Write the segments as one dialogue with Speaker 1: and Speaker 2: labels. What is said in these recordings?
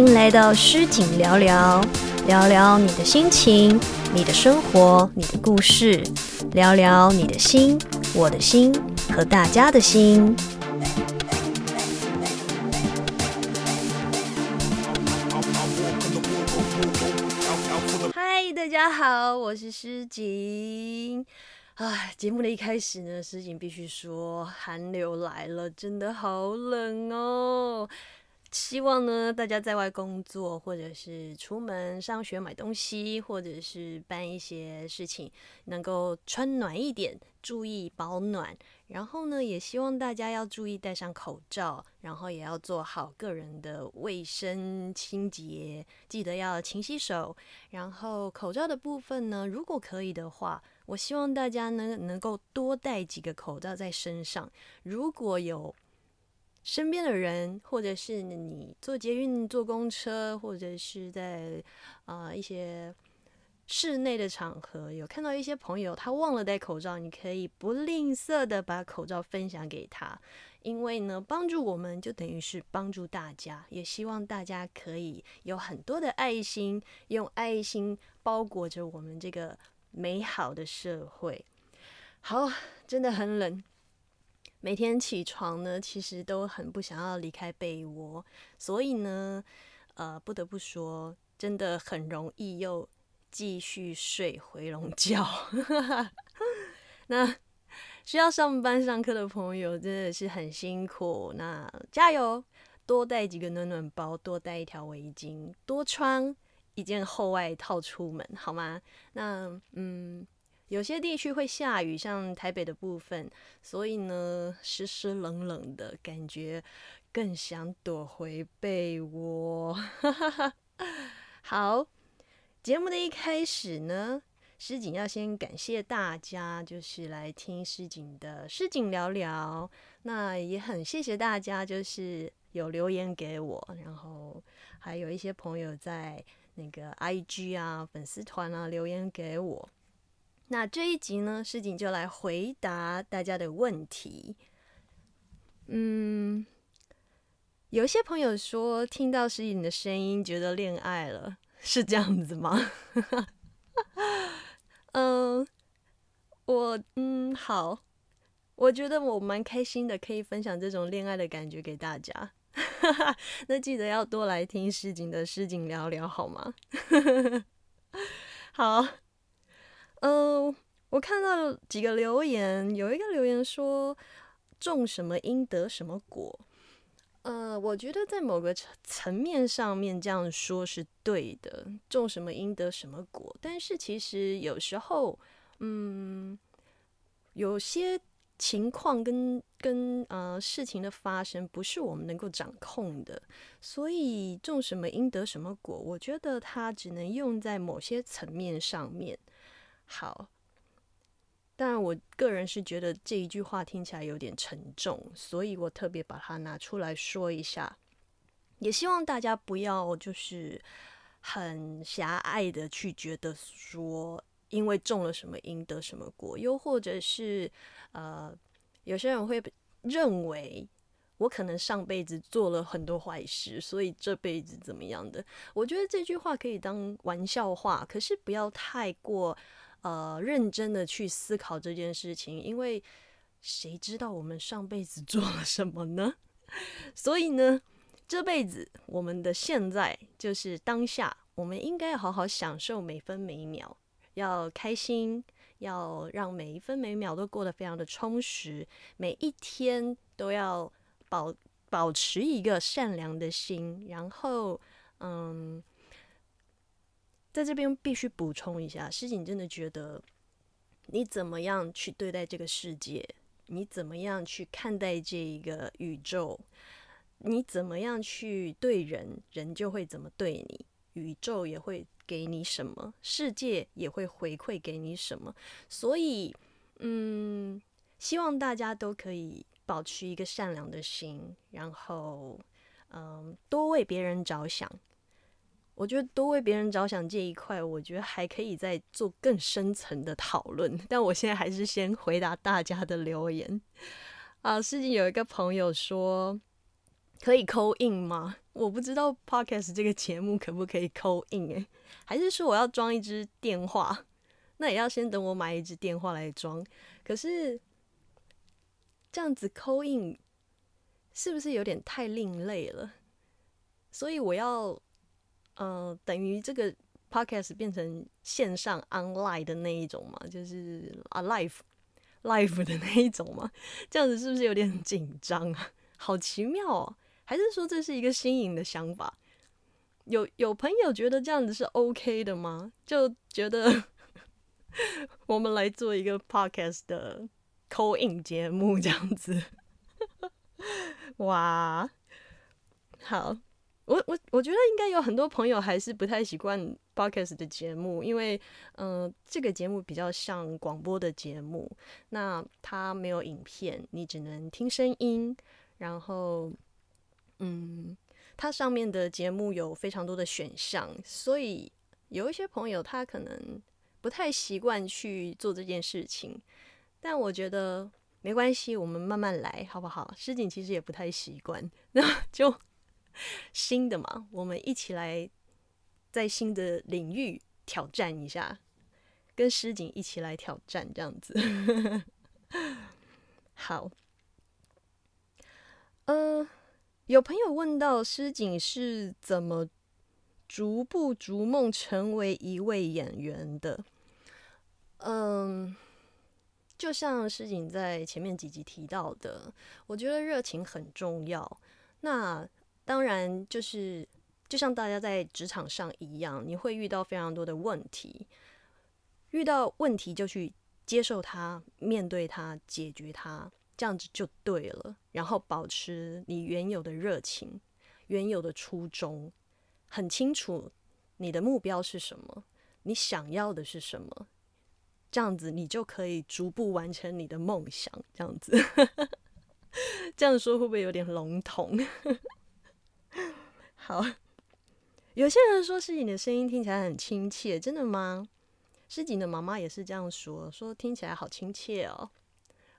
Speaker 1: 欢迎来到诗景聊聊，聊聊你的心情、你的生活、你的故事，聊聊你的心、我的心和大家的心。嗨，大家好，我是诗景。啊，节目的一开始呢，诗景必须说，寒流来了，真的好冷哦。希望呢，大家在外工作，或者是出门上学买东西，或者是办一些事情，能够穿暖一点，注意保暖。然后呢，也希望大家要注意戴上口罩，然后也要做好个人的卫生清洁，记得要勤洗手。然后口罩的部分呢，如果可以的话，我希望大家呢能够多带几个口罩在身上。如果有身边的人，或者是你坐捷运、坐公车，或者是在啊一些室内的场合，有看到一些朋友他忘了戴口罩，你可以不吝啬的把口罩分享给他，因为呢，帮助我们就等于是帮助大家，也希望大家可以有很多的爱心，用爱心包裹着我们这个美好的社会。好，真的很冷。每天起床呢，其实都很不想要离开被窝，所以呢，呃，不得不说，真的很容易又继续睡回笼觉。那需要上班上课的朋友真的是很辛苦，那加油，多带几个暖暖包，多带一条围巾，多穿一件厚外套出门，好吗？那嗯。有些地区会下雨，像台北的部分，所以呢，湿湿冷冷的感觉，更想躲回被窝。好，节目的一开始呢，诗景要先感谢大家，就是来听诗景的诗景聊聊。那也很谢谢大家，就是有留言给我，然后还有一些朋友在那个 IG 啊、粉丝团啊留言给我。那这一集呢，诗景就来回答大家的问题。嗯，有些朋友说听到诗景的声音，觉得恋爱了，是这样子吗？嗯，我嗯好，我觉得我蛮开心的，可以分享这种恋爱的感觉给大家。那记得要多来听诗景的诗景聊聊好吗？好。嗯，我看到几个留言，有一个留言说“种什么因得什么果”。呃，我觉得在某个层层面上面这样说是对的，“种什么因得什么果”。但是其实有时候，嗯，有些情况跟跟呃事情的发生不是我们能够掌控的，所以“种什么因得什么果”，我觉得它只能用在某些层面上面。好，但我个人是觉得这一句话听起来有点沉重，所以我特别把它拿出来说一下，也希望大家不要就是很狭隘的去觉得说，因为种了什么因得什么果，又或者是呃，有些人会认为我可能上辈子做了很多坏事，所以这辈子怎么样的？我觉得这句话可以当玩笑话，可是不要太过。呃，认真的去思考这件事情，因为谁知道我们上辈子做了什么呢？所以呢，这辈子我们的现在就是当下，我们应该好好享受每分每秒，要开心，要让每一分每秒都过得非常的充实，每一天都要保保持一个善良的心，然后，嗯。在这边必须补充一下，诗景真的觉得，你怎么样去对待这个世界，你怎么样去看待这一个宇宙，你怎么样去对人，人就会怎么对你，宇宙也会给你什么，世界也会回馈给你什么。所以，嗯，希望大家都可以保持一个善良的心，然后，嗯，多为别人着想。我觉得多为别人着想这一块，我觉得还可以再做更深层的讨论。但我现在还是先回答大家的留言。啊，最近有一个朋友说可以扣印吗？我不知道 podcast 这个节目可不可以扣印诶，还是说我要装一支电话？那也要先等我买一支电话来装。可是这样子扣印是不是有点太另类了？所以我要，呃，等于这个 podcast 变成线上 online 的那一种嘛，就是啊 live live 的那一种嘛，这样子是不是有点紧张啊？好奇妙哦！还是说这是一个新颖的想法？有有朋友觉得这样子是 OK 的吗？就觉得 我们来做一个 podcast 的 call in 节目这样子，哇，好。我我我觉得应该有很多朋友还是不太习惯 podcast 的节目，因为嗯，这个节目比较像广播的节目，那它没有影片，你只能听声音，然后嗯，它上面的节目有非常多的选项，所以有一些朋友他可能不太习惯去做这件事情，但我觉得没关系，我们慢慢来，好不好？诗锦其实也不太习惯，那就。新的嘛，我们一起来在新的领域挑战一下，跟诗锦一起来挑战这样子。好，呃，有朋友问到诗锦是怎么逐步逐梦成为一位演员的？嗯，就像诗锦在前面几集提到的，我觉得热情很重要。那当然，就是就像大家在职场上一样，你会遇到非常多的问题，遇到问题就去接受它、面对它、解决它，这样子就对了。然后保持你原有的热情、原有的初衷，很清楚你的目标是什么，你想要的是什么，这样子你就可以逐步完成你的梦想。这样子，这样说会不会有点笼统？好，有些人说诗锦的声音听起来很亲切，真的吗？诗锦的妈妈也是这样说，说听起来好亲切哦。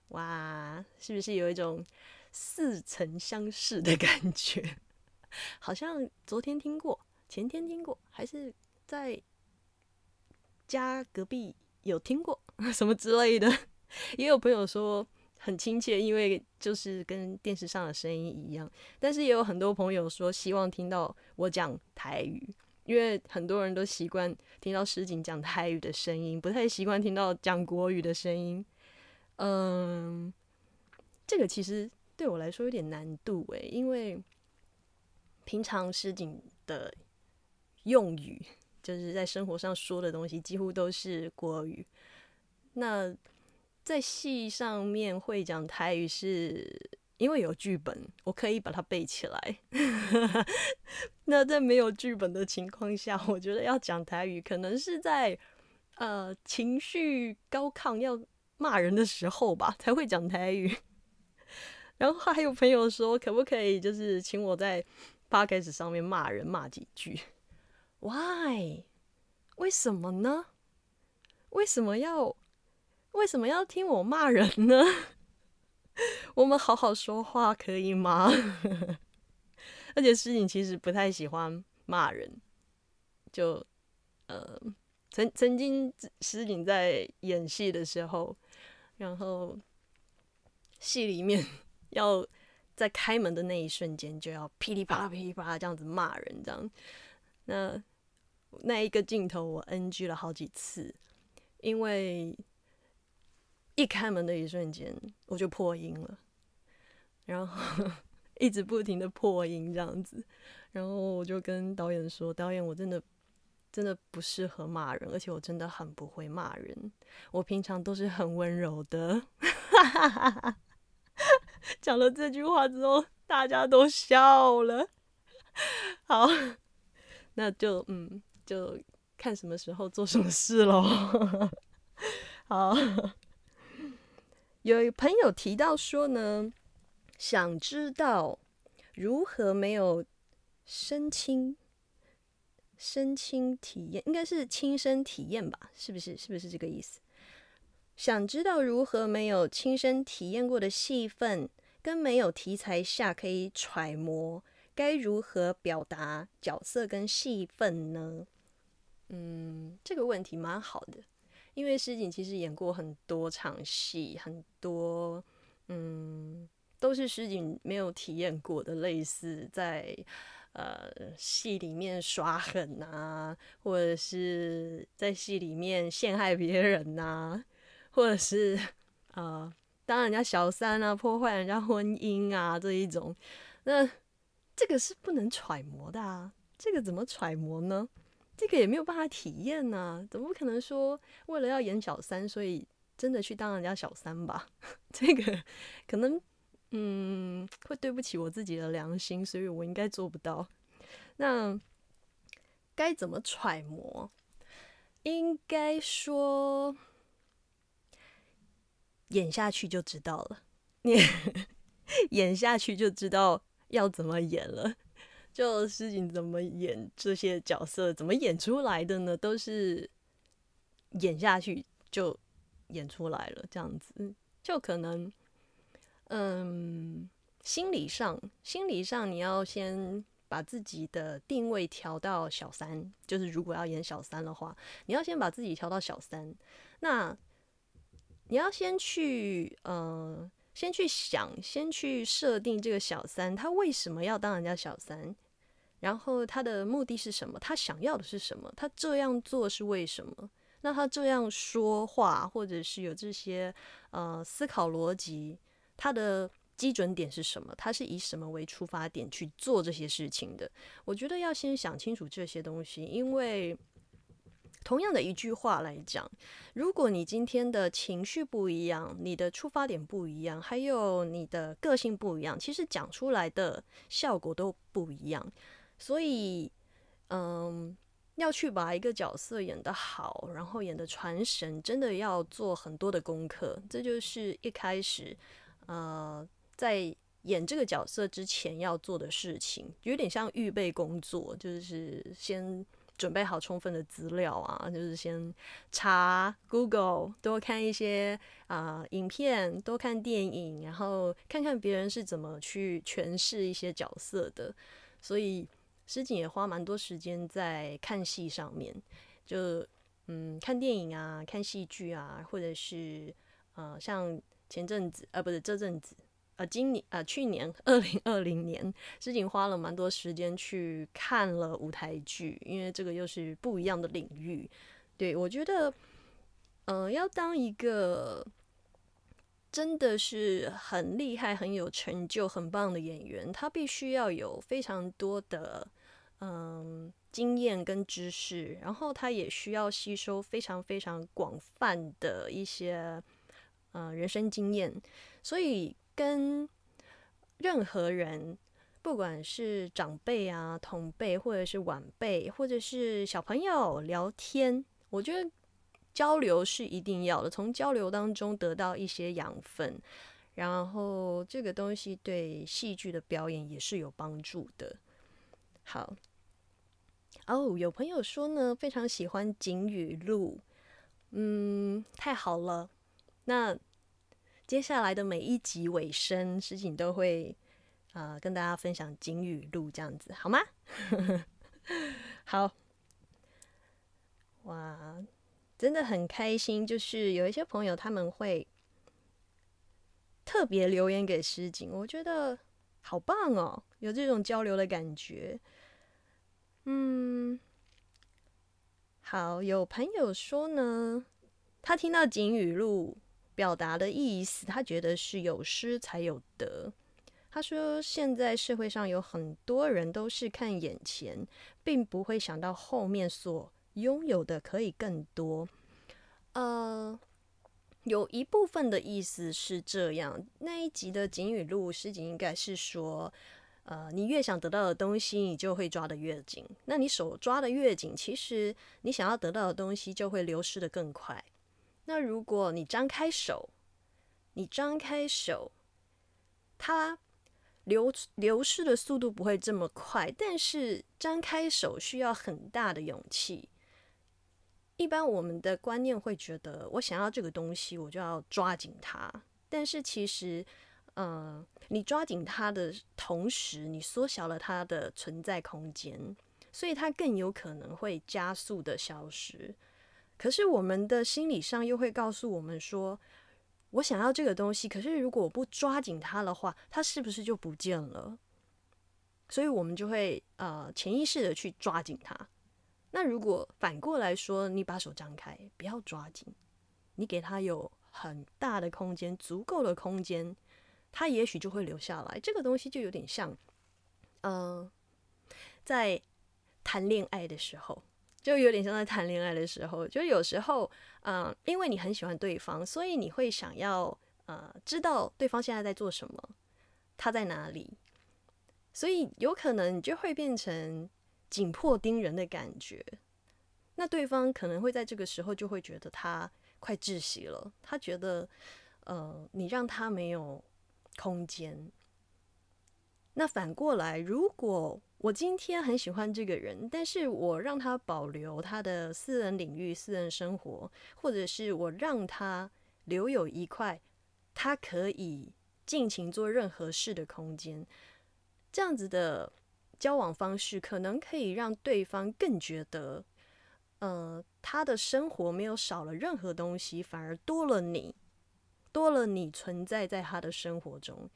Speaker 1: 哇，是不是有一种似曾相识的感觉？好像昨天听过，前天听过，还是在家隔壁有听过 什么之类的。也有朋友说。很亲切，因为就是跟电视上的声音一样。但是也有很多朋友说希望听到我讲台语，因为很多人都习惯听到诗景讲台语的声音，不太习惯听到讲国语的声音。嗯，这个其实对我来说有点难度诶，因为平常诗景的用语，就是在生活上说的东西，几乎都是国语。那在戏上面会讲台语，是因为有剧本，我可以把它背起来。那在没有剧本的情况下，我觉得要讲台语，可能是在呃情绪高亢要骂人的时候吧，才会讲台语。然后还有朋友说，可不可以就是请我在 p o d c t 上面骂人骂几句？Why？为什么呢？为什么要？为什么要听我骂人呢？我们好好说话可以吗？而且诗锦其实不太喜欢骂人，就呃，曾曾经诗锦在演戏的时候，然后戏里面要在开门的那一瞬间就要噼里啪啦噼里啪啦这样子骂人，这样那那一个镜头我 NG 了好几次，因为。一开门的一瞬间，我就破音了，然后一直不停的破音这样子，然后我就跟导演说：“导演，我真的真的不适合骂人，而且我真的很不会骂人，我平常都是很温柔的。”讲了这句话之后，大家都笑了。好，那就嗯，就看什么时候做什么事喽。好。有朋友提到说呢，想知道如何没有身亲身亲体验，应该是亲身体验吧？是不是？是不是这个意思？想知道如何没有亲身体验过的戏份，跟没有题材下可以揣摩该如何表达角色跟戏份呢？嗯，这个问题蛮好的，因为诗锦其实演过很多场戏，很多嗯都是诗锦没有体验过的，类似在呃戏里面耍狠啊，或者是在戏里面陷害别人呐，或者是呃当人家小三啊，破坏人家婚姻啊这一种，那。这个是不能揣摩的啊！这个怎么揣摩呢？这个也没有办法体验呢。怎么可能说为了要演小三，所以真的去当人家小三吧？这个可能嗯会对不起我自己的良心，所以我应该做不到。那该怎么揣摩？应该说演下去就知道了。你 演下去就知道。要怎么演了？就事情怎么演这些角色，怎么演出来的呢？都是演下去就演出来了，这样子就可能，嗯，心理上，心理上你要先把自己的定位调到小三，就是如果要演小三的话，你要先把自己调到小三，那你要先去，嗯。先去想，先去设定这个小三，他为什么要当人家小三？然后他的目的是什么？他想要的是什么？他这样做是为什么？那他这样说话，或者是有这些呃思考逻辑，他的基准点是什么？他是以什么为出发点去做这些事情的？我觉得要先想清楚这些东西，因为。同样的一句话来讲，如果你今天的情绪不一样，你的出发点不一样，还有你的个性不一样，其实讲出来的效果都不一样。所以，嗯，要去把一个角色演得好，然后演得传神，真的要做很多的功课。这就是一开始，呃，在演这个角色之前要做的事情，有点像预备工作，就是先。准备好充分的资料啊，就是先查 Google，多看一些啊影片，多看电影，然后看看别人是怎么去诠释一些角色的。所以诗锦也花蛮多时间在看戏上面，就嗯看电影啊，看戏剧啊，或者是呃像前阵子啊不是这阵子。呃，今年呃，去年二零二零年，诗锦花了蛮多时间去看了舞台剧，因为这个又是不一样的领域。对我觉得，嗯，要当一个真的是很厉害、很有成就、很棒的演员，他必须要有非常多的嗯经验跟知识，然后他也需要吸收非常非常广泛的一些呃人生经验，所以。跟任何人，不管是长辈啊、同辈，或者是晚辈，或者是小朋友聊天，我觉得交流是一定要的。从交流当中得到一些养分，然后这个东西对戏剧的表演也是有帮助的。好，哦，有朋友说呢，非常喜欢景语录，嗯，太好了，那。接下来的每一集尾声，石井都会啊跟大家分享金语录，这样子好吗？好，哇，真的很开心，就是有一些朋友他们会特别留言给诗锦，我觉得好棒哦，有这种交流的感觉。嗯，好，有朋友说呢，他听到景语录。表达的意思，他觉得是有失才有得。他说，现在社会上有很多人都是看眼前，并不会想到后面所拥有的可以更多。呃，有一部分的意思是这样。那一集的景语录诗景应该是说，呃，你越想得到的东西，你就会抓得越紧。那你手抓得越紧，其实你想要得到的东西就会流失的更快。那如果你张开手，你张开手，它流流失的速度不会这么快，但是张开手需要很大的勇气。一般我们的观念会觉得，我想要这个东西，我就要抓紧它。但是其实，呃，你抓紧它的同时，你缩小了它的存在空间，所以它更有可能会加速的消失。可是我们的心理上又会告诉我们说，我想要这个东西，可是如果我不抓紧它的话，它是不是就不见了？所以我们就会呃潜意识的去抓紧它。那如果反过来说，你把手张开，不要抓紧，你给他有很大的空间，足够的空间。他也许就会留下来。这个东西就有点像，嗯，在谈恋爱的时候，就有点像在谈恋爱的时候，就有时候，嗯，因为你很喜欢对方，所以你会想要，呃，知道对方现在在做什么，他在哪里，所以有可能你就会变成紧迫盯人的感觉。那对方可能会在这个时候就会觉得他快窒息了，他觉得，呃，你让他没有。空间。那反过来，如果我今天很喜欢这个人，但是我让他保留他的私人领域、私人生活，或者是我让他留有一块他可以尽情做任何事的空间，这样子的交往方式，可能可以让对方更觉得，呃，他的生活没有少了任何东西，反而多了你。多了你存在在他的生活中，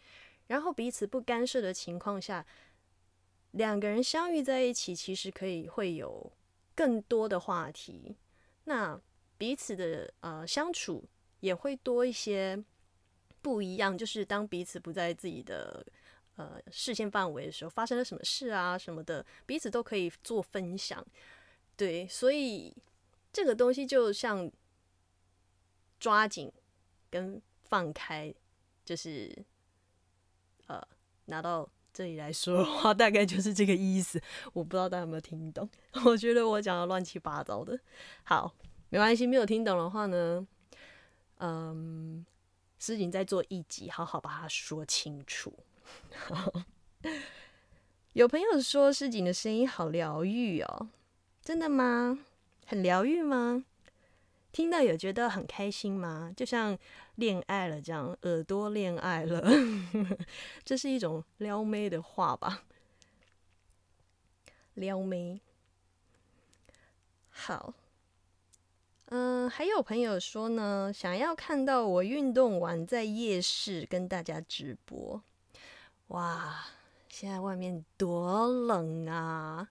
Speaker 1: 然后彼此不干涉的情况下，两个人相遇在一起，其实可以会有更多的话题。那彼此的呃相处也会多一些不一样。就是当彼此不在自己的呃视线范围的时候，发生了什么事啊什么的，彼此都可以做分享。对，所以这个东西就像抓紧。跟放开，就是呃，拿到这里来说的话，大概就是这个意思。我不知道大家有没有听懂？我觉得我讲的乱七八糟的。好，没关系，没有听懂的话呢，嗯，诗锦在做一集，好好把它说清楚。有朋友说诗锦的声音好疗愈哦，真的吗？很疗愈吗？听到有觉得很开心吗？就像恋爱了这样，耳朵恋爱了，这是一种撩妹的话吧？撩妹。好，嗯，还有朋友说呢，想要看到我运动完在夜市跟大家直播。哇，现在外面多冷啊，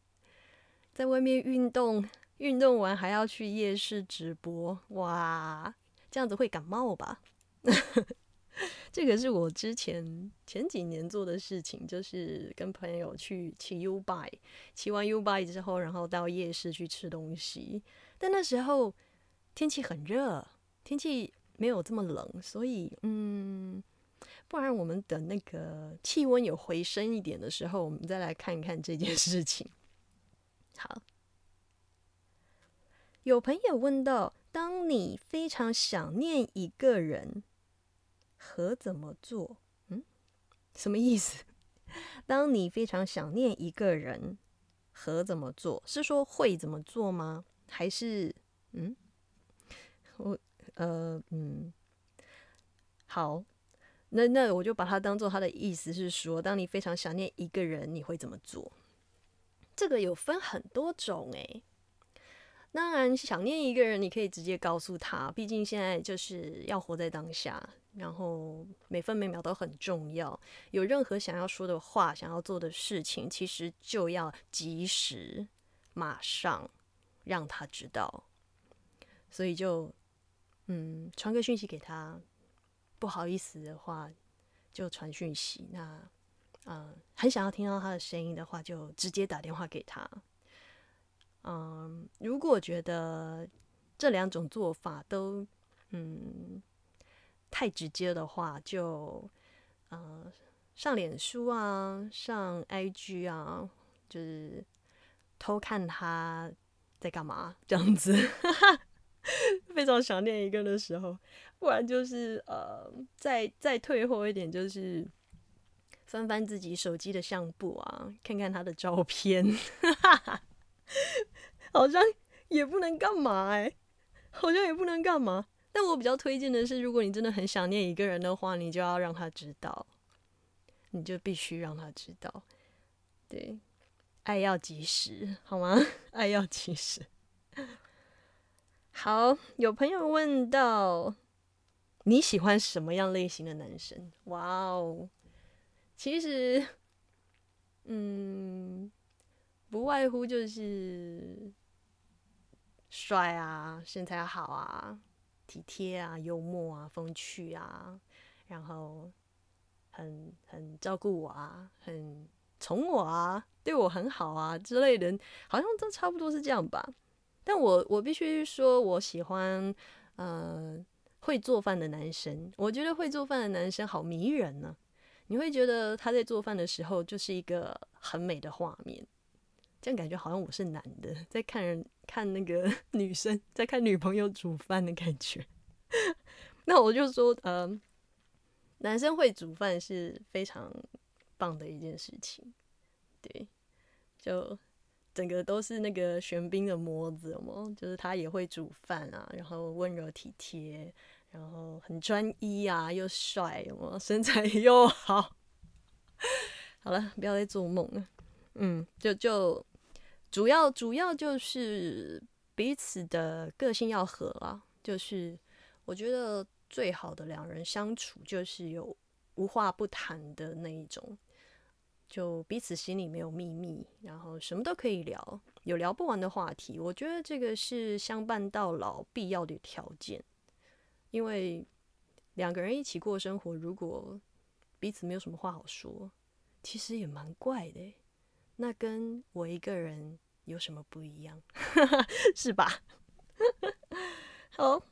Speaker 1: 在外面运动。运动完还要去夜市直播，哇，这样子会感冒吧？这个是我之前前几年做的事情，就是跟朋友去骑 U bike，骑完 U bike 之后，然后到夜市去吃东西。但那时候天气很热，天气没有这么冷，所以嗯，不然我们等那个气温有回升一点的时候，我们再来看看这件事情。好。有朋友问到：当你非常想念一个人，和怎么做？嗯，什么意思？当你非常想念一个人，和怎么做？是说会怎么做吗？还是嗯，我呃嗯，好，那那我就把它当做他的意思是说，当你非常想念一个人，你会怎么做？这个有分很多种诶。当然，想念一个人，你可以直接告诉他。毕竟现在就是要活在当下，然后每分每秒都很重要。有任何想要说的话、想要做的事情，其实就要及时、马上让他知道。所以就，嗯，传个讯息给他。不好意思的话，就传讯息。那，嗯，很想要听到他的声音的话，就直接打电话给他。嗯，如果觉得这两种做法都嗯太直接的话，就呃上脸书啊，上 IG 啊，就是偷看他在干嘛这样子，非常想念一个的时候，不然就是呃再再退后一点，就是翻翻自己手机的相簿啊，看看他的照片。哈哈哈 好像也不能干嘛哎，好像也不能干嘛。但我比较推荐的是，如果你真的很想念一个人的话，你就要让他知道。你就必须让他知道。对，爱要及时，好吗？爱要及时。好，有朋友问到你喜欢什么样类型的男生？哇哦，其实，嗯，不外乎就是帅啊，身材好啊，体贴啊，幽默啊，风趣啊，然后很很照顾我啊，很宠我啊，对我很好啊之类的，好像都差不多是这样吧。但我我必须说，我喜欢呃会做饭的男生。我觉得会做饭的男生好迷人呢。你会觉得他在做饭的时候就是一个很美的画面，这样感觉好像我是男的 在看人看那个 女生在看女朋友煮饭的感觉。那我就说，呃，男生会煮饭是非常棒的一件事情。对，就。整个都是那个玄彬的模子嘛，就是他也会煮饭啊，然后温柔体贴，然后很专一啊，又帅，有吗？身材又好。好了，不要再做梦了。嗯，就就主要主要就是彼此的个性要合啊，就是我觉得最好的两人相处就是有无话不谈的那一种。就彼此心里没有秘密，然后什么都可以聊，有聊不完的话题。我觉得这个是相伴到老必要的条件，因为两个人一起过生活，如果彼此没有什么话好说，其实也蛮怪的。那跟我一个人有什么不一样？是吧？好，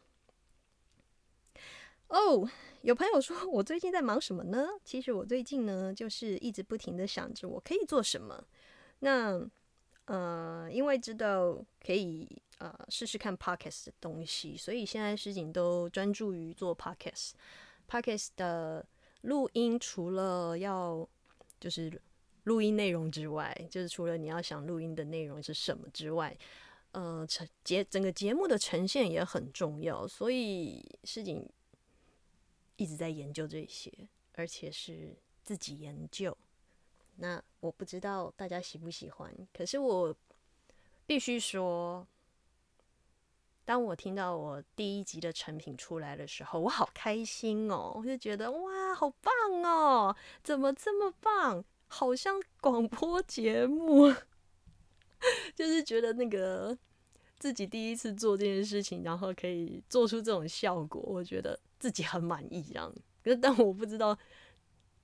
Speaker 1: 哦。有朋友说我最近在忙什么呢？其实我最近呢，就是一直不停的想着我可以做什么。那呃，因为知道可以呃试试看 podcast 的东西，所以现在事情都专注于做 podcast。podcast 的录音除了要就是录音内容之外，就是除了你要想录音的内容是什么之外，呃，成节整个节目的呈现也很重要，所以事情。一直在研究这些，而且是自己研究。那我不知道大家喜不喜欢，可是我必须说，当我听到我第一集的成品出来的时候，我好开心哦！我就觉得哇，好棒哦！怎么这么棒？好像广播节目，就是觉得那个自己第一次做这件事情，然后可以做出这种效果，我觉得。自己很满意这样，可是但我不知道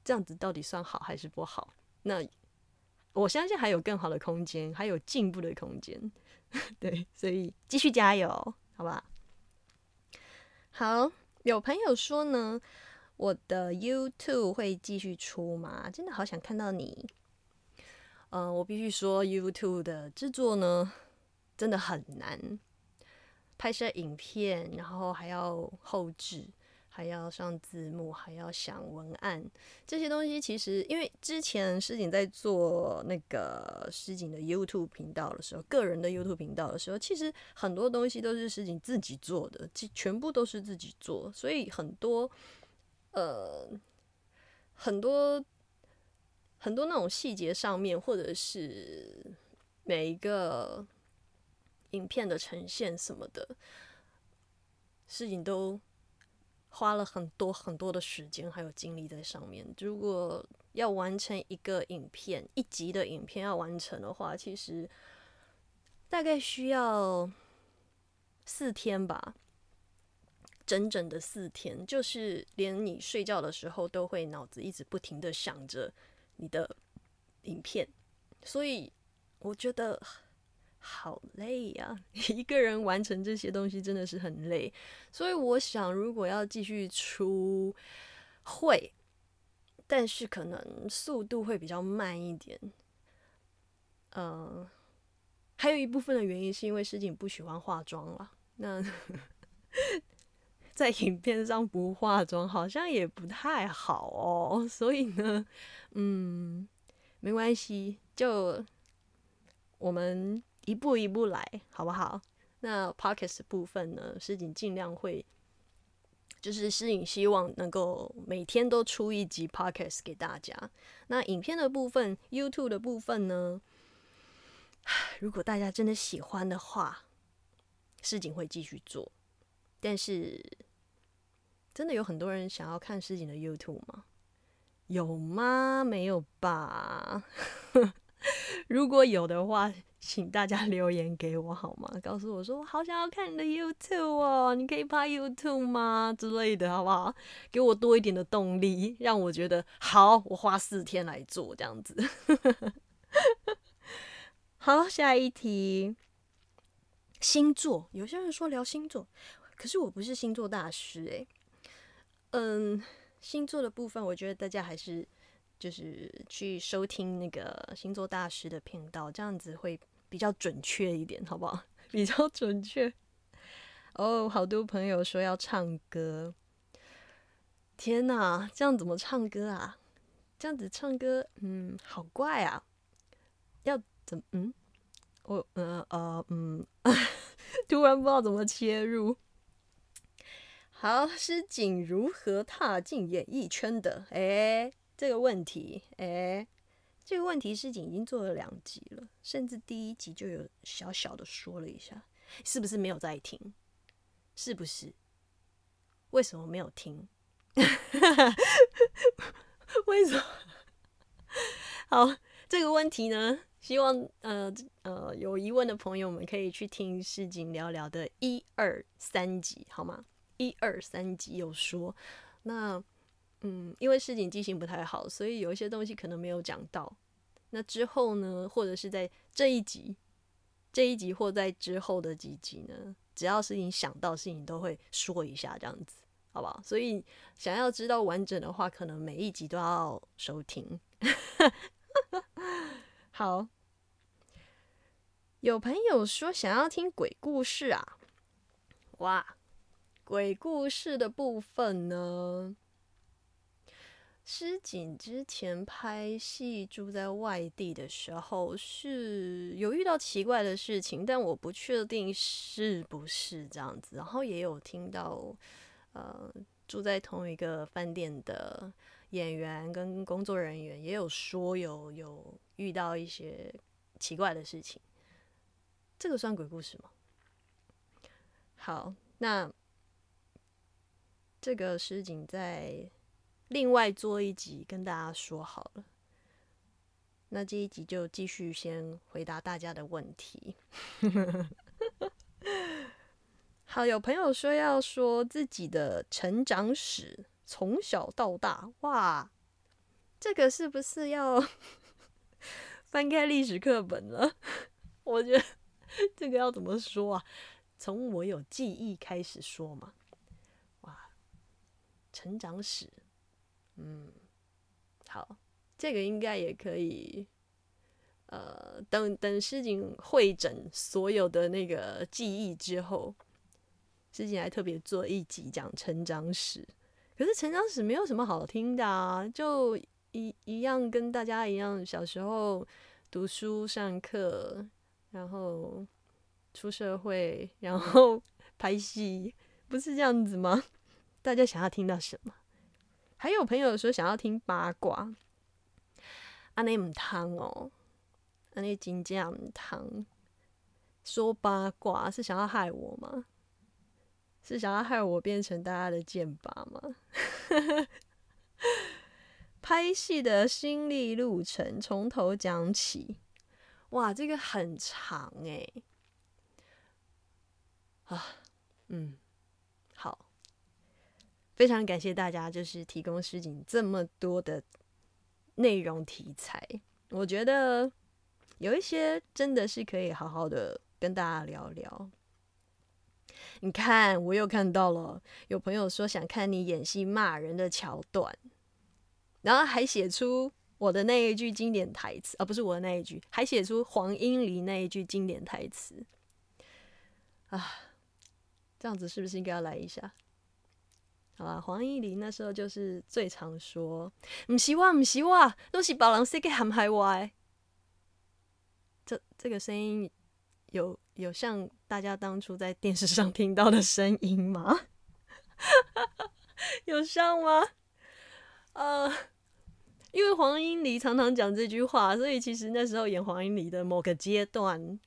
Speaker 1: 这样子到底算好还是不好。那我相信还有更好的空间，还有进步的空间。对，所以继续加油，好吧？好，有朋友说呢，我的 YouTube 会继续出吗？真的好想看到你。嗯，我必须说，YouTube 的制作呢，真的很难，拍摄影片，然后还要后置。还要上字幕，还要想文案，这些东西其实，因为之前诗锦在做那个诗锦的 YouTube 频道的时候，个人的 YouTube 频道的时候，其实很多东西都是诗锦自己做的，全部都是自己做，所以很多呃很多很多那种细节上面，或者是每一个影片的呈现什么的，事情都。花了很多很多的时间还有精力在上面。如果要完成一个影片，一集的影片要完成的话，其实大概需要四天吧，整整的四天，就是连你睡觉的时候都会脑子一直不停的想着你的影片，所以我觉得。好累呀！一个人完成这些东西真的是很累，所以我想，如果要继续出，会，但是可能速度会比较慢一点。嗯，还有一部分的原因是因为诗锦不喜欢化妆了。那在影片上不化妆好像也不太好哦，所以呢，嗯，没关系，就我们。一步一步来，好不好？那 podcast 部分呢，诗锦尽量会就是诗颖希望能够每天都出一集 podcast 给大家。那影片的部分，YouTube 的部分呢？如果大家真的喜欢的话，诗景会继续做。但是，真的有很多人想要看诗景的 YouTube 吗？有吗？没有吧？如果有的话，请大家留言给我好吗？告诉我说，我好想要看你的 YouTube 哦，你可以拍 YouTube 吗？之类的，好不好？给我多一点的动力，让我觉得好，我花四天来做这样子。好，下一题，星座。有些人说聊星座，可是我不是星座大师诶。嗯，星座的部分，我觉得大家还是就是去收听那个星座大师的频道，这样子会比较准确一点，好不好？比较准确。哦，好多朋友说要唱歌，天哪，这样怎么唱歌啊？这样子唱歌，嗯，好怪啊，要。怎嗯，我呃呃嗯，突然不知道怎么切入。好，诗锦如何踏进演艺圈的？哎，这个问题，哎，这个问题诗锦已经做了两集了，甚至第一集就有小小的说了一下，是不是没有在听？是不是？为什么没有听？为什么？好，这个问题呢？希望呃呃有疑问的朋友们可以去听市井聊聊的一二三集，好吗？一二三集有说，那嗯，因为市井记性不太好，所以有一些东西可能没有讲到。那之后呢，或者是在这一集、这一集或在之后的几集呢，只要是你想到事情，都会说一下，这样子，好不好？所以想要知道完整的话，可能每一集都要收听。好。有朋友说想要听鬼故事啊，哇，鬼故事的部分呢？诗锦之前拍戏住在外地的时候是有遇到奇怪的事情，但我不确定是不是这样子。然后也有听到，呃，住在同一个饭店的演员跟工作人员也有说有有遇到一些奇怪的事情。这个算鬼故事吗？好，那这个事情在另外做一集跟大家说好了。那这一集就继续先回答大家的问题。好，有朋友说要说自己的成长史，从小到大，哇，这个是不是要 翻开历史课本了？我觉得。这个要怎么说啊？从我有记忆开始说嘛。成长史，嗯，好，这个应该也可以。呃，等等，诗景会诊所有的那个记忆之后，诗景还特别做一集讲成长史。可是成长史没有什么好听的啊，就一一样跟大家一样，小时候读书上课。然后出社会，然后拍戏，不是这样子吗？大家想要听到什么？还有朋友说想要听八卦，阿内唔汤哦，阿内金酱唔汤，说八卦是想要害我吗？是想要害我变成大家的剑拔吗？拍戏的心历路程，从头讲起。哇，这个很长哎，啊，嗯，非常感谢大家，就是提供诗景这么多的内容题材，我觉得有一些真的是可以好好的跟大家聊聊。你看，我又看到了有朋友说想看你演戏骂人的桥段，然后还写出。我的那一句经典台词，而不是我的那一句，还写出黄英离那一句经典台词啊！这样子是不是应该要来一下？好吧，黄英离那时候就是最常说“唔是我，唔是我，都是把人说给陷害我”。这这个声音有有像大家当初在电视上听到的声音吗？有像吗？呃，因为黄英梨常常讲这句话，所以其实那时候演黄英梨的某个阶段，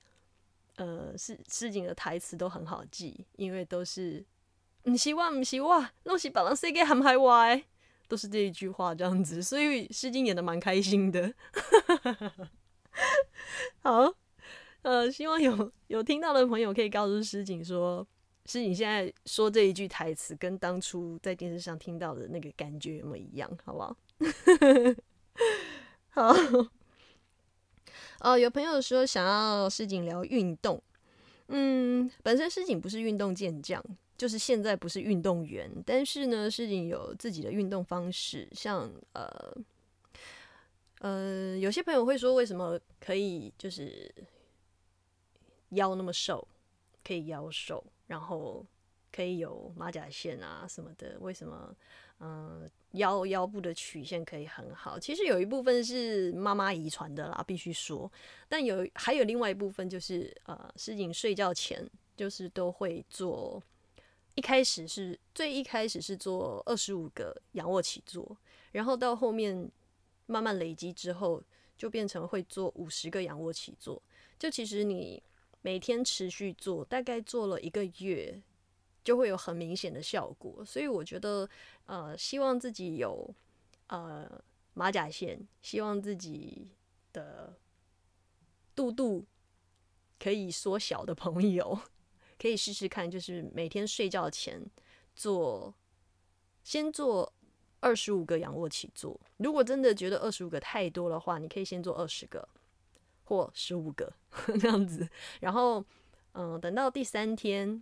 Speaker 1: 呃，是诗景的台词都很好记，因为都是“唔是我，唔是我，拢是别人世界含海外”，都是这一句话这样子，所以诗景演的蛮开心的。好，呃，希望有有听到的朋友可以告诉诗景说。是你现在说这一句台词，跟当初在电视上听到的那个感觉有没有一样？好不好？好。哦，有朋友说想要诗景聊运动，嗯，本身诗景不是运动健将，就是现在不是运动员，但是呢，诗景有自己的运动方式，像呃呃，有些朋友会说，为什么可以就是腰那么瘦，可以腰瘦？然后可以有马甲线啊什么的，为什么？嗯，腰腰部的曲线可以很好。其实有一部分是妈妈遗传的啦，必须说。但有还有另外一部分就是，呃，诗景睡觉前就是都会做。一开始是最一开始是做二十五个仰卧起坐，然后到后面慢慢累积之后，就变成会做五十个仰卧起坐。就其实你。每天持续做，大概做了一个月，就会有很明显的效果。所以我觉得，呃，希望自己有呃马甲线，希望自己的肚肚可以缩小的朋友，可以试试看，就是每天睡觉前做，先做二十五个仰卧起坐。如果真的觉得二十五个太多的话，你可以先做二十个。或十五个 这样子，然后嗯，等到第三天，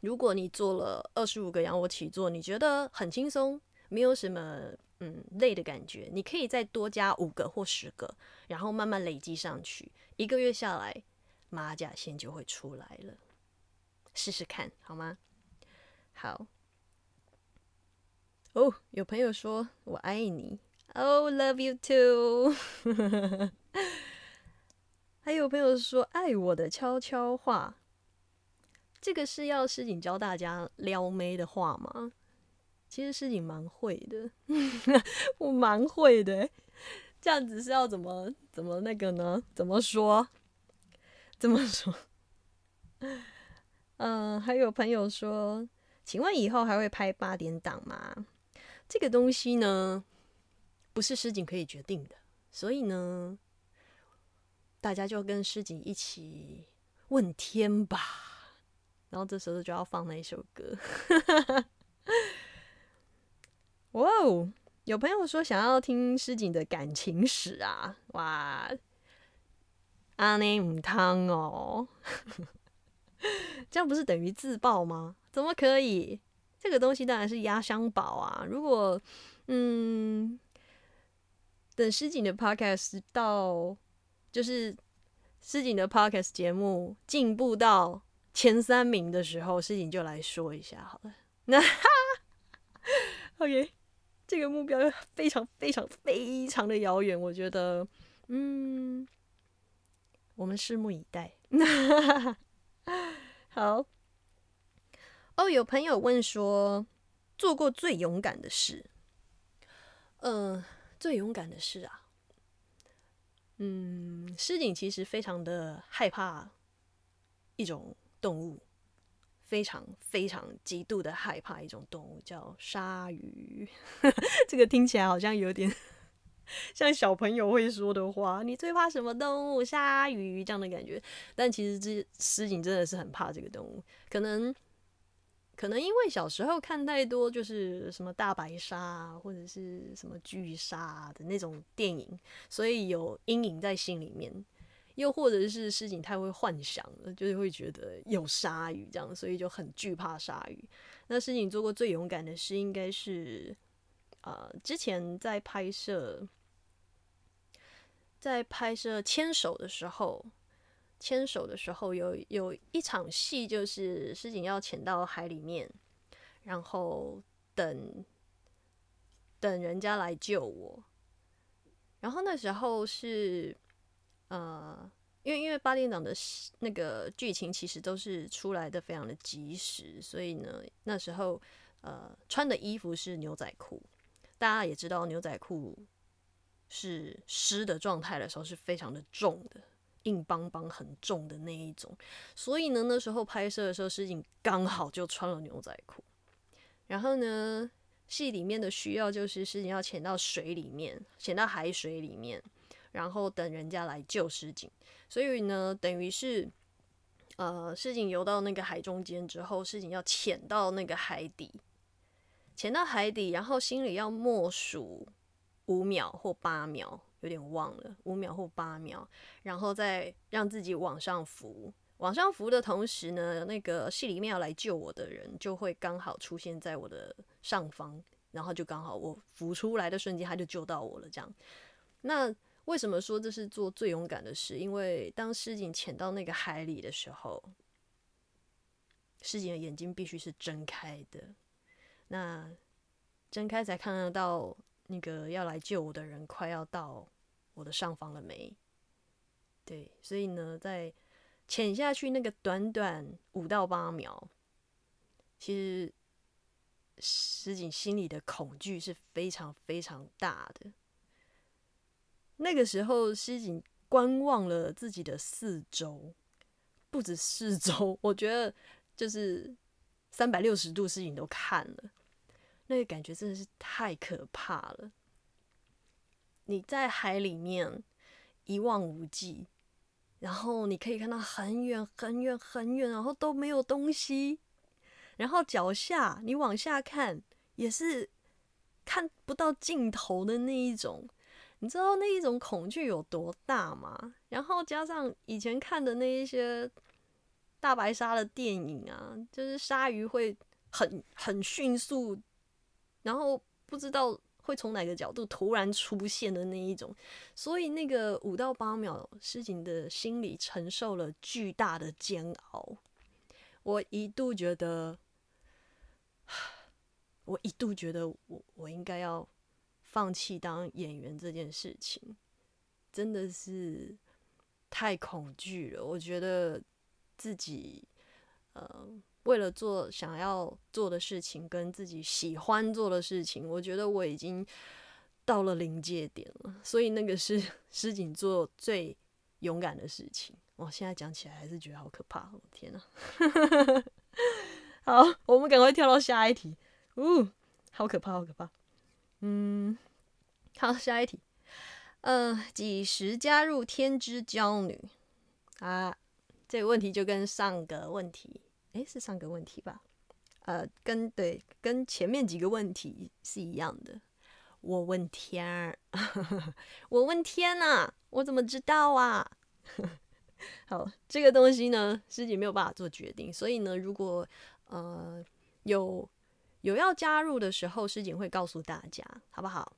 Speaker 1: 如果你做了二十五个仰卧起坐，你觉得很轻松，没有什么嗯累的感觉，你可以再多加五个或十个，然后慢慢累积上去，一个月下来，马甲线就会出来了，试试看好吗？好。哦，有朋友说我爱你，Oh love you too。还有朋友说“爱我的悄悄话”，这个是要诗景教大家撩妹的话吗？其实诗景蛮会的，我蛮会的。这样子是要怎么怎么那个呢？怎么说？怎么说？嗯，还有朋友说，请问以后还会拍八点档吗？这个东西呢，不是诗景可以决定的，所以呢。大家就跟诗景一起问天吧，然后这时候就要放那一首歌。哇哦，有朋友说想要听诗景的感情史啊！哇，阿内姆汤哦，这样不是等于自爆吗？怎么可以？这个东西当然是压箱宝啊！如果嗯，等诗景的 podcast 到。就是诗景的 podcast 节目进步到前三名的时候，诗景就来说一下好了。那哈 OK，这个目标非常非常非常的遥远，我觉得，嗯，我们拭目以待。好，哦，有朋友问说，做过最勇敢的事？嗯，最勇敢的事啊。嗯，诗景其实非常的害怕一种动物，非常非常极度的害怕一种动物，叫鲨鱼。这个听起来好像有点像小朋友会说的话。你最怕什么动物？鲨鱼这样的感觉。但其实这诗景真的是很怕这个动物，可能。可能因为小时候看太多，就是什么大白鲨或者是什么巨鲨的那种电影，所以有阴影在心里面。又或者是诗景太会幻想了，就是会觉得有鲨鱼这样，所以就很惧怕鲨鱼。那诗景做过最勇敢的事，应该是呃，之前在拍摄在拍摄牵手的时候。牵手的时候，有有一场戏，就是诗景要潜到海里面，然后等等人家来救我。然后那时候是呃，因为因为八点档的那个剧情其实都是出来的非常的及时，所以呢，那时候呃穿的衣服是牛仔裤，大家也知道牛仔裤是湿的状态的时候是非常的重的，硬邦邦很重的那一种，所以呢那时候拍摄的时候，诗锦刚好就穿了牛仔裤，然后呢戏里面的需要就是诗锦要潜到水里面，潜到海水里面。然后等人家来救诗锦，所以呢，等于是，呃，诗锦游到那个海中间之后，诗锦要潜到那个海底，潜到海底，然后心里要默数五秒或八秒，有点忘了，五秒或八秒，然后再让自己往上浮，往上浮的同时呢，那个戏里面要来救我的人就会刚好出现在我的上方，然后就刚好我浮出来的瞬间，他就救到我了，这样，那。为什么说这是做最勇敢的事？因为当诗景潜到那个海里的时候，诗景的眼睛必须是睁开的。那睁开才看得到那个要来救我的人快要到我的上方了没？对，所以呢，在潜下去那个短短五到八秒，其实诗景心里的恐惧是非常非常大的。那个时候，西景观望了自己的四周，不止四周，我觉得就是三百六十度，石井都看了。那个感觉真的是太可怕了。你在海里面一望无际，然后你可以看到很远很远很远，然后都没有东西。然后脚下你往下看，也是看不到尽头的那一种。你知道那一种恐惧有多大吗？然后加上以前看的那一些大白鲨的电影啊，就是鲨鱼会很很迅速，然后不知道会从哪个角度突然出现的那一种，所以那个五到八秒，诗景的心里承受了巨大的煎熬。我一度觉得，我一度觉得我我应该要。放弃当演员这件事情，真的是太恐惧了。我觉得自己，呃，为了做想要做的事情，跟自己喜欢做的事情，我觉得我已经到了临界点了。所以那个是诗锦做最勇敢的事情。我现在讲起来还是觉得好可怕。我天哪！好，我们赶快跳到下一题。呜，好可怕，好可怕。嗯，好，下一题。呃，几时加入天之娇女啊？这个问题就跟上个问题，诶，是上个问题吧？呃，跟对，跟前面几个问题是一样的。我问天儿，我问天呐，我怎么知道啊？好，这个东西呢，师姐没有办法做决定，所以呢，如果呃有。有要加入的时候，师姐会告诉大家，好不好？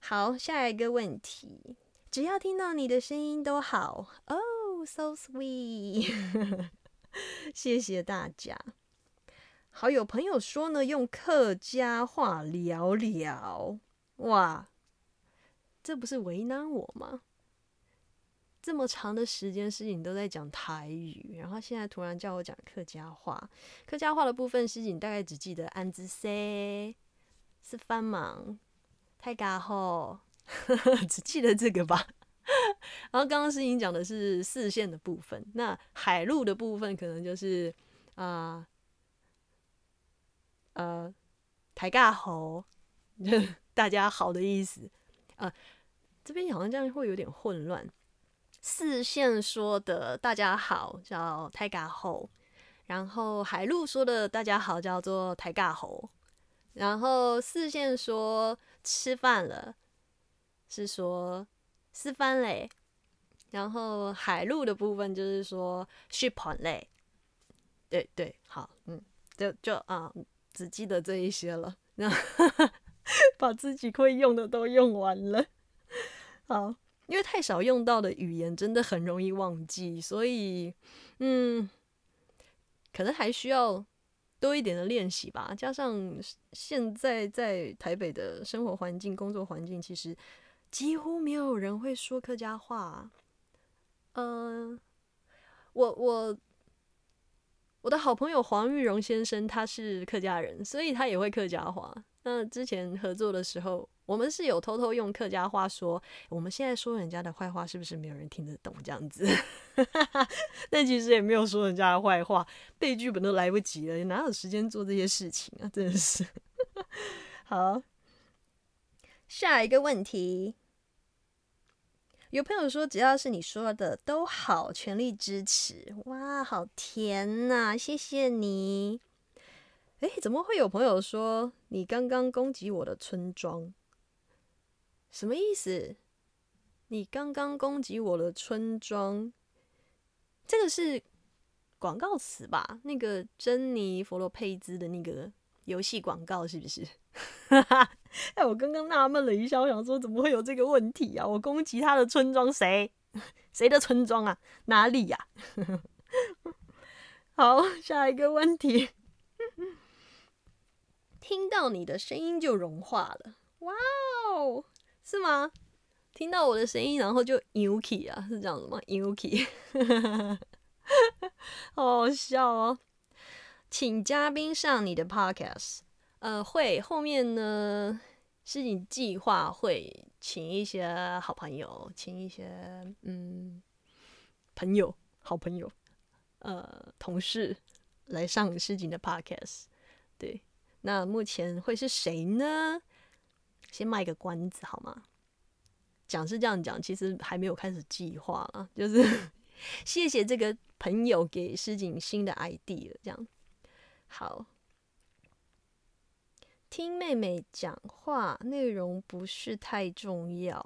Speaker 1: 好，下一个问题，只要听到你的声音都好哦，so sweet，谢谢大家。好，有朋友说呢，用客家话聊聊，哇，这不是为难我吗？这么长的时间，诗锦都在讲台语，然后现在突然叫我讲客家话。客家话的部分，诗锦大概只记得安之 say 是翻忙太嘎吼，只记得这个吧。然后刚刚诗锦讲的是四线的部分，那海陆的部分可能就是啊呃台嘎猴，大家好的意思啊。这边好像这样会有点混乱。四线说的“大家好”叫“台嘎猴”，然后海陆说的“大家好”叫做“台嘎猴”，然后四线说“吃饭了”是说“吃饭嘞”，然后海陆的部分就是说“续盘嘞”。对对，好，嗯，就就啊，只记得这一些了，那 把自己会用的都用完了，好。因为太少用到的语言，真的很容易忘记，所以，嗯，可能还需要多一点的练习吧。加上现在在台北的生活环境、工作环境，其实几乎没有人会说客家话。嗯，我我我的好朋友黄玉荣先生他是客家人，所以他也会客家话。那之前合作的时候，我们是有偷偷用客家话说，我们现在说人家的坏话，是不是没有人听得懂这样子？但其实也没有说人家的坏话，背剧本都来不及了，哪有时间做这些事情啊？真的是。好，下一个问题。有朋友说，只要是你说的都好，全力支持。哇，好甜呐！谢谢你。哎，怎么会有朋友说你刚刚攻击我的村庄？什么意思？你刚刚攻击我的村庄？这个是广告词吧？那个珍妮佛罗佩兹的那个游戏广告是不是？哈 哈哎，我刚刚纳闷了一下，我想说怎么会有这个问题啊？我攻击他的村庄，谁谁的村庄啊？哪里呀？好，下一个问题，听到你的声音就融化了，哇哦，是吗？听到我的声音，然后就 Yuki 啊，是这样子吗？Yuki，好好笑哦，请嘉宾上你的 Podcast。呃，会后面呢，是你计划会请一些好朋友，请一些嗯朋友、好朋友、呃同事来上诗景的 podcast。对，那目前会是谁呢？先卖个关子好吗？讲是这样讲，其实还没有开始计划啊。就是 谢谢这个朋友给诗景新的 ID 了，这样好。听妹妹讲话内容不是太重要，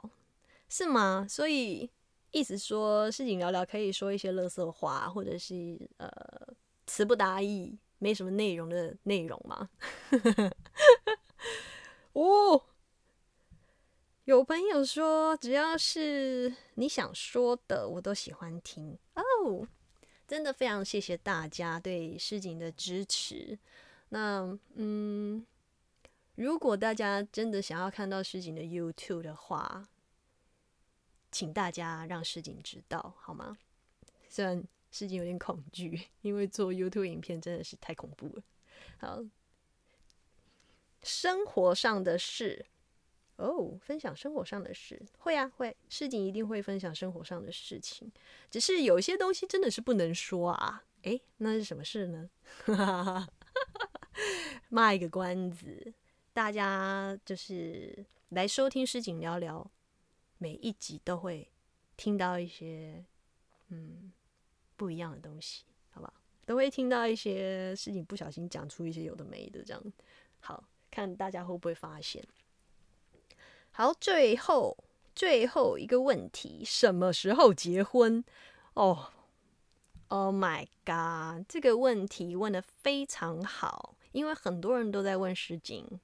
Speaker 1: 是吗？所以意思说，事情聊聊可以说一些垃圾话，或者是呃词不达意、没什么内容的内容吗？哦，有朋友说，只要是你想说的，我都喜欢听哦。真的非常谢谢大家对诗景的支持。那嗯。如果大家真的想要看到诗景的 YouTube 的话，请大家让诗锦知道好吗？虽然诗景有点恐惧，因为做 YouTube 影片真的是太恐怖了。好，生活上的事哦，分享生活上的事，会啊会，诗景一定会分享生活上的事情，只是有些东西真的是不能说啊。诶，那是什么事呢？卖个关子。大家就是来收听诗景聊聊，每一集都会听到一些嗯不一样的东西，好不好？都会听到一些诗景不小心讲出一些有的没的，这样好看大家会不会发现？好，最后最后一个问题，什么时候结婚？哦，Oh my god，这个问题问的非常好，因为很多人都在问诗景。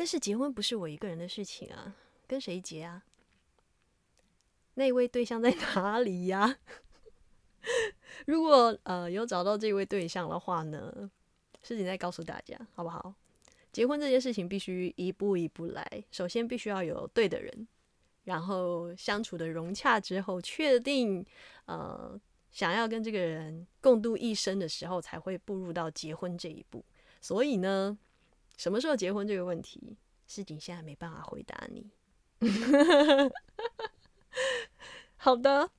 Speaker 1: 但是结婚不是我一个人的事情啊，跟谁结啊？那位对象在哪里呀？如果呃有找到这位对象的话呢，事情再告诉大家好不好？结婚这件事情必须一步一步来，首先必须要有对的人，然后相处的融洽之后，确定呃想要跟这个人共度一生的时候，才会步入到结婚这一步。所以呢。什么时候结婚这个问题，诗景现在没办法回答你。好的，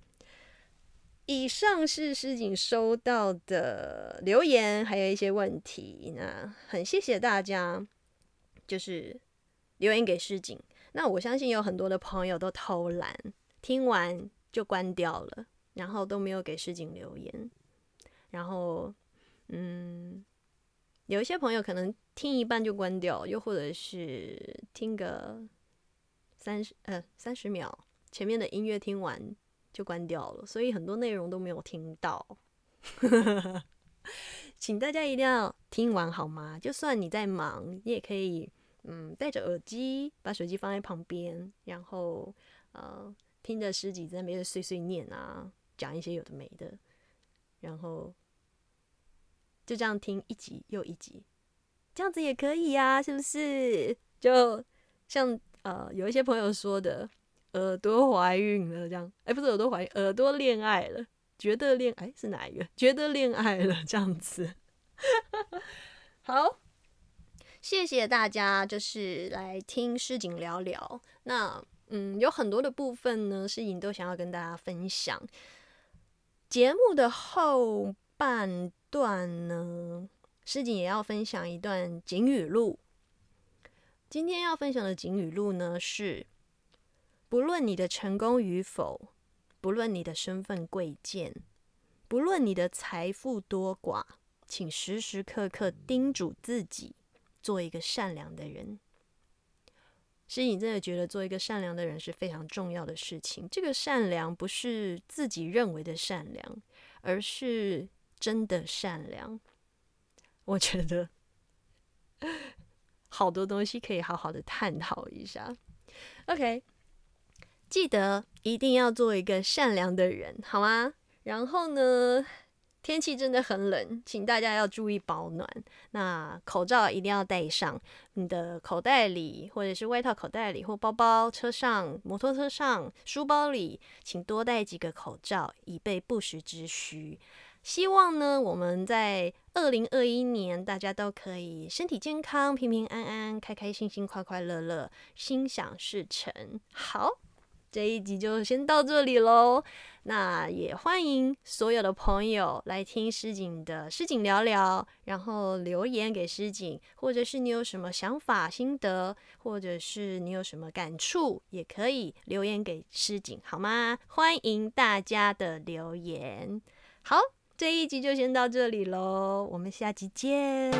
Speaker 1: 以上是诗景收到的留言，还有一些问题。那很谢谢大家，就是留言给诗景。那我相信有很多的朋友都偷懒，听完就关掉了，然后都没有给诗景留言。然后，嗯。有一些朋友可能听一半就关掉，又或者是听个三十呃三十秒，前面的音乐听完就关掉了，所以很多内容都没有听到。请大家一定要听完好吗？就算你在忙，你也可以嗯戴着耳机，把手机放在旁边，然后呃听着诗集在那边碎碎念啊，讲一些有的没的，然后。就这样听一集又一集，这样子也可以呀，是不是？就像呃，有一些朋友说的，耳朵怀孕了这样，哎，不是耳朵怀孕，耳朵恋爱了，觉得恋爱是哪一个？觉得恋爱了这样子。好，谢谢大家，就是来听诗景聊聊。那嗯，有很多的部分呢，诗景都想要跟大家分享。节目的后半段呢，诗景也要分享一段景语录。今天要分享的景语录呢是：不论你的成功与否，不论你的身份贵贱，不论你的财富多寡，请时时刻刻叮嘱自己，做一个善良的人。是你真的觉得做一个善良的人是非常重要的事情。这个善良不是自己认为的善良，而是真的善良。我觉得。好多东西可以好好的探讨一下。OK，记得一定要做一个善良的人，好吗？然后呢，天气真的很冷，请大家要注意保暖。那口罩一定要戴上，你的口袋里，或者是外套口袋里，或包包、车上、摩托车上、书包里，请多带几个口罩，以备不时之需。希望呢，我们在二零二一年，大家都可以身体健康、平平安安、开开心心、快快乐乐、心想事成。好，这一集就先到这里喽。那也欢迎所有的朋友来听诗景的诗景聊聊，然后留言给诗景，或者是你有什么想法、心得，或者是你有什么感触，也可以留言给诗景，好吗？欢迎大家的留言。好。这一集就先到这里喽，我们下集见。